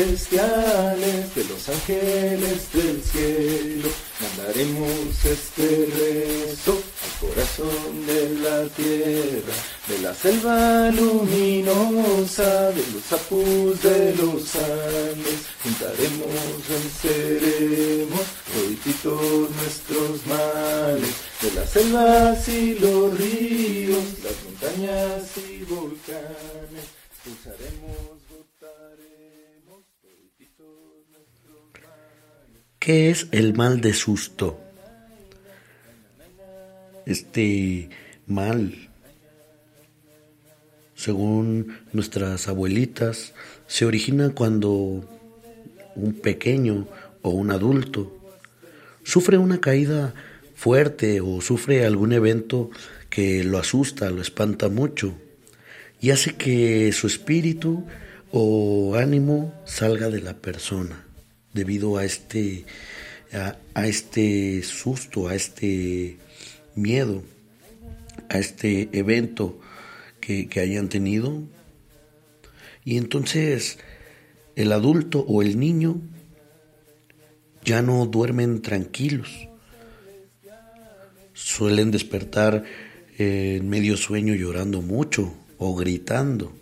Celestiales, de los ángeles del cielo, mandaremos este rezo al corazón de la tierra, de la selva luminosa, de los apus de los Andes, juntaremos, venceremos todititos nuestros males, de las selvas y los ríos, las montañas y volcanes, pulsaremos. ¿Qué es el mal de susto? Este mal, según nuestras abuelitas, se origina cuando un pequeño o un adulto sufre una caída fuerte o sufre algún evento que lo asusta, lo espanta mucho y hace que su espíritu o ánimo salga de la persona debido a este, a, este susto, a este miedo, a este evento que, que hayan tenido. Y entonces el adulto o el niño ya no duermen tranquilos. Suelen despertar en medio sueño llorando mucho o gritando.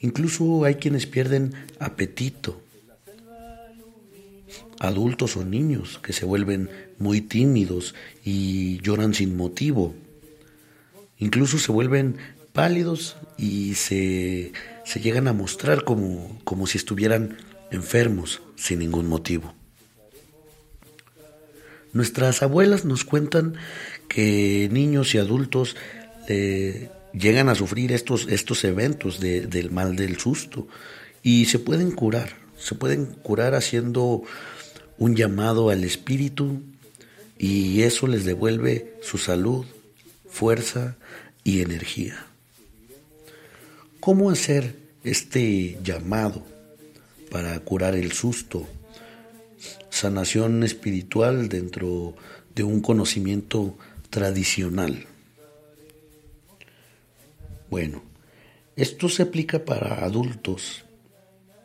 Incluso hay quienes pierden apetito adultos o niños que se vuelven muy tímidos y lloran sin motivo. Incluso se vuelven pálidos y se, se llegan a mostrar como, como si estuvieran enfermos sin ningún motivo. Nuestras abuelas nos cuentan que niños y adultos eh, llegan a sufrir estos, estos eventos del mal del susto y se pueden curar, se pueden curar haciendo un llamado al espíritu y eso les devuelve su salud, fuerza y energía. ¿Cómo hacer este llamado para curar el susto? Sanación espiritual dentro de un conocimiento tradicional. Bueno, esto se aplica para adultos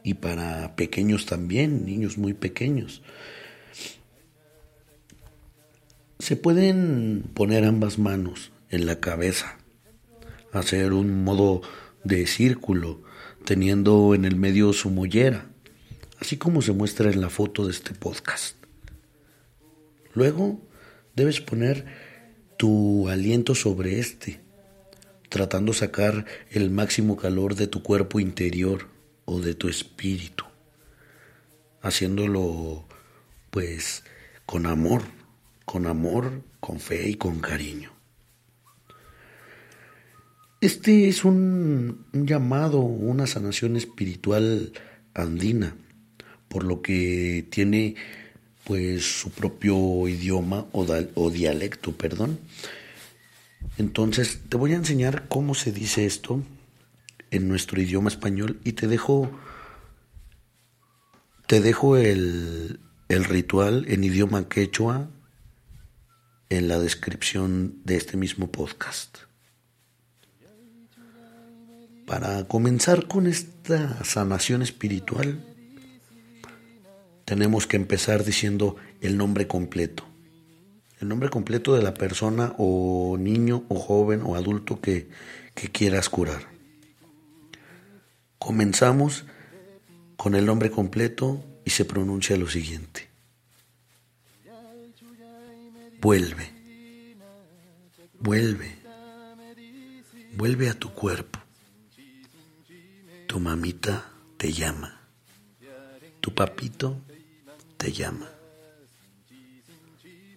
y para pequeños también, niños muy pequeños. Se pueden poner ambas manos en la cabeza, hacer un modo de círculo, teniendo en el medio su mollera, así como se muestra en la foto de este podcast. Luego debes poner tu aliento sobre este, tratando sacar el máximo calor de tu cuerpo interior o de tu espíritu, haciéndolo pues con amor, con amor, con fe y con cariño. Este es un, llamado, una sanación espiritual andina, por lo que tiene pues su propio idioma o, o dialecto, perdón. Entonces te voy a enseñar cómo se dice esto en nuestro idioma español y te dejo te dejo el, el ritual en idioma quechua en la descripción de este mismo podcast. Para comenzar con esta sanación espiritual, tenemos que empezar diciendo el nombre completo. El nombre completo de la persona o niño o joven o adulto que, que quieras curar. Comenzamos con el nombre completo y se pronuncia lo siguiente. Vuelve, vuelve, vuelve a tu cuerpo. Tu mamita te llama, tu papito te llama.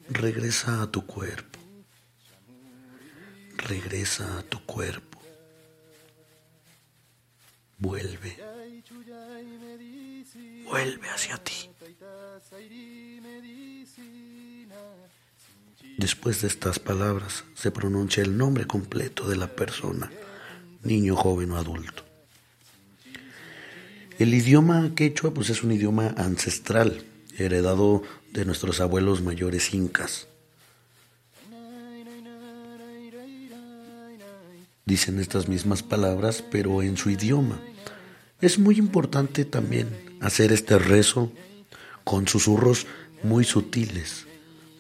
Regresa a tu cuerpo, regresa a tu cuerpo, vuelve, vuelve hacia ti. Después de estas palabras se pronuncia el nombre completo de la persona, niño, joven o adulto. El idioma quechua pues es un idioma ancestral, heredado de nuestros abuelos mayores incas. Dicen estas mismas palabras, pero en su idioma. Es muy importante también hacer este rezo con susurros muy sutiles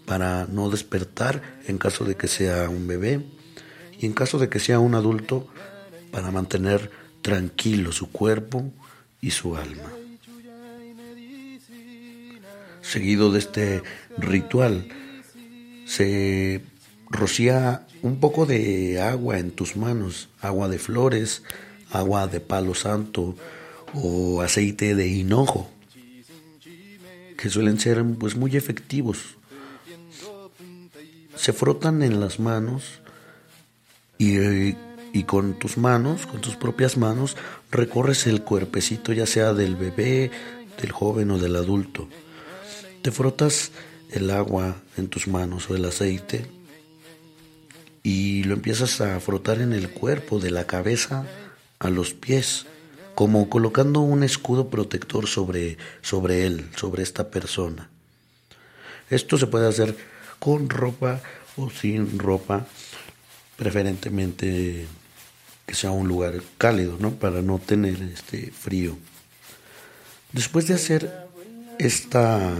para no despertar en caso de que sea un bebé y en caso de que sea un adulto para mantener tranquilo su cuerpo y su alma. Seguido de este ritual se rocía un poco de agua en tus manos, agua de flores, agua de palo santo o aceite de hinojo, que suelen ser pues muy efectivos se frotan en las manos y, con tus manos, con tus propias manos, recorres el cuerpecito ya sea del bebé, del joven o del adulto. Te frotas el agua en tus manos o el aceite y lo empiezas a frotar en el cuerpo, de la cabeza a los pies, como colocando un escudo protector sobre, sobre él, sobre esta persona. Esto se puede hacer con ropa o sin ropa, preferentemente que sea un lugar cálido, ¿no? Para no tener este frío. Después de hacer esta,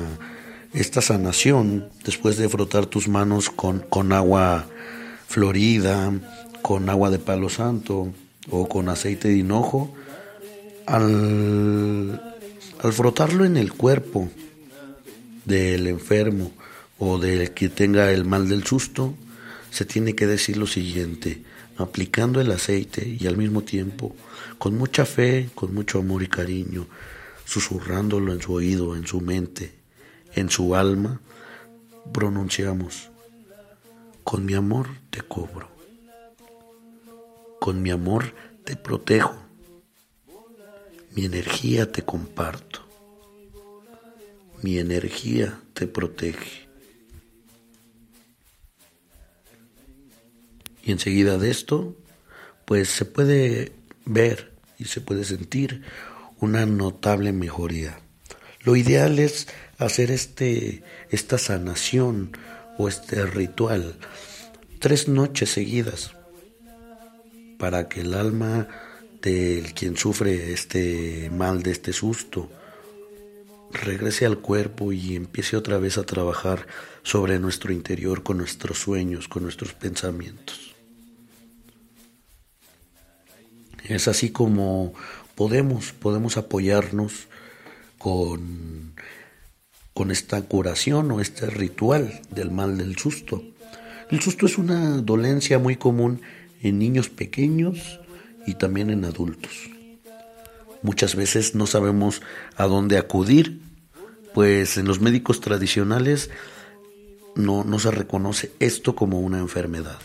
esta sanación, después de frotar tus manos con, con agua florida, con agua de palo santo o con aceite de hinojo, al, al frotarlo en el cuerpo del enfermo, o del que tenga el mal del susto, se tiene que decir lo siguiente, aplicando el aceite y al mismo tiempo, con mucha fe, con mucho amor y cariño, susurrándolo en su oído, en su mente, en su alma, pronunciamos, con mi amor te cobro, con mi amor te protejo, mi energía te comparto, mi energía te protege. Y enseguida de esto, pues se puede ver y se puede sentir una notable mejoría. Lo ideal es hacer este, esta sanación o este ritual tres noches seguidas para que el alma del quien sufre este mal, de este susto, regrese al cuerpo y empiece otra vez a trabajar sobre nuestro interior con nuestros sueños, con nuestros pensamientos. Es así como podemos, podemos apoyarnos con, con esta curación o este ritual del mal del susto. El susto es una dolencia muy común en niños pequeños y también en adultos. Muchas veces no sabemos a dónde acudir, pues en los médicos tradicionales no, se reconoce esto como una enfermedad.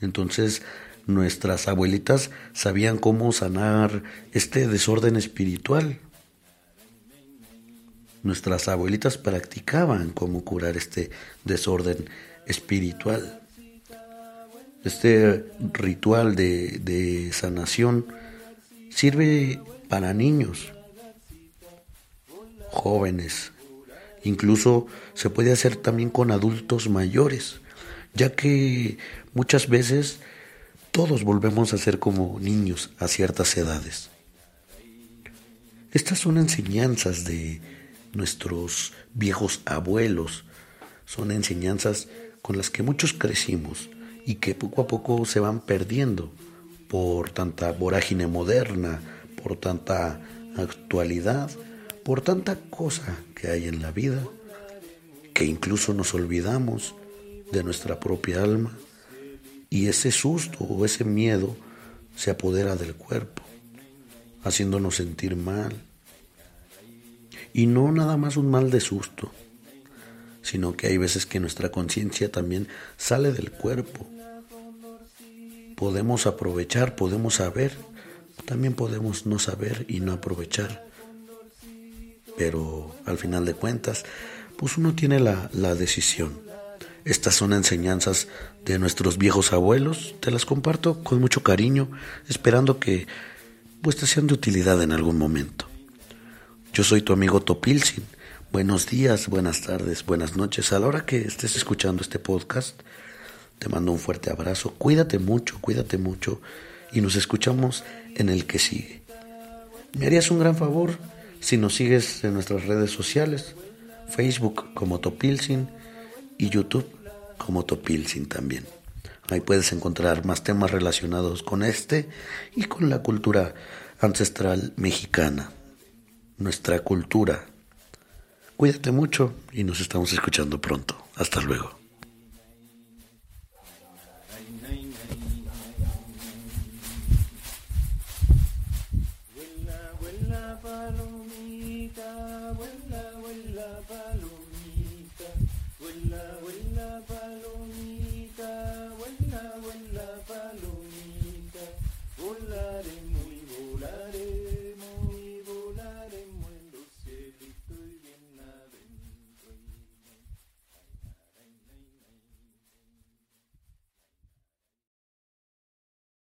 Entonces, nuestras abuelitas sabían cómo sanar este desorden espiritual. Nuestras abuelitas practicaban cómo curar este desorden espiritual. Este ritual de, sanación sirve para niños jóvenes, incluso se puede hacer también con adultos mayores, ya que muchas veces todos volvemos a ser como niños a ciertas edades. Estas son enseñanzas de nuestros viejos abuelos, son enseñanzas con las que muchos crecimos y que poco a poco se van perdiendo por tanta vorágine moderna, por tanta actualidad, por tanta cosa que hay en la vida, que incluso nos olvidamos de nuestra propia alma y ese susto o ese miedo se apodera del cuerpo, haciéndonos sentir mal. Y no nada más un mal de susto, sino que hay veces que nuestra conciencia también sale del cuerpo. Podemos aprovechar, podemos saber, también podemos no saber y no aprovechar. Pero al final de cuentas, pues uno tiene la, la decisión. Estas son enseñanzas de nuestros viejos abuelos, te las comparto con mucho cariño, esperando que pues te sean de utilidad en algún momento. Yo soy tu amigo Topilsin Buenos días, buenas tardes, buenas noches. A la hora que estés escuchando este podcast, te mando un fuerte abrazo. Cuídate mucho, cuídate mucho y nos escuchamos en el que sigue. Me harías un gran favor si nos sigues en nuestras redes sociales, Facebook como Topilsin y YouTube como Topilsin también. Ahí puedes encontrar más temas relacionados con este y con la cultura ancestral mexicana, nuestra cultura Cuídate mucho y nos estamos escuchando pronto. Hasta luego.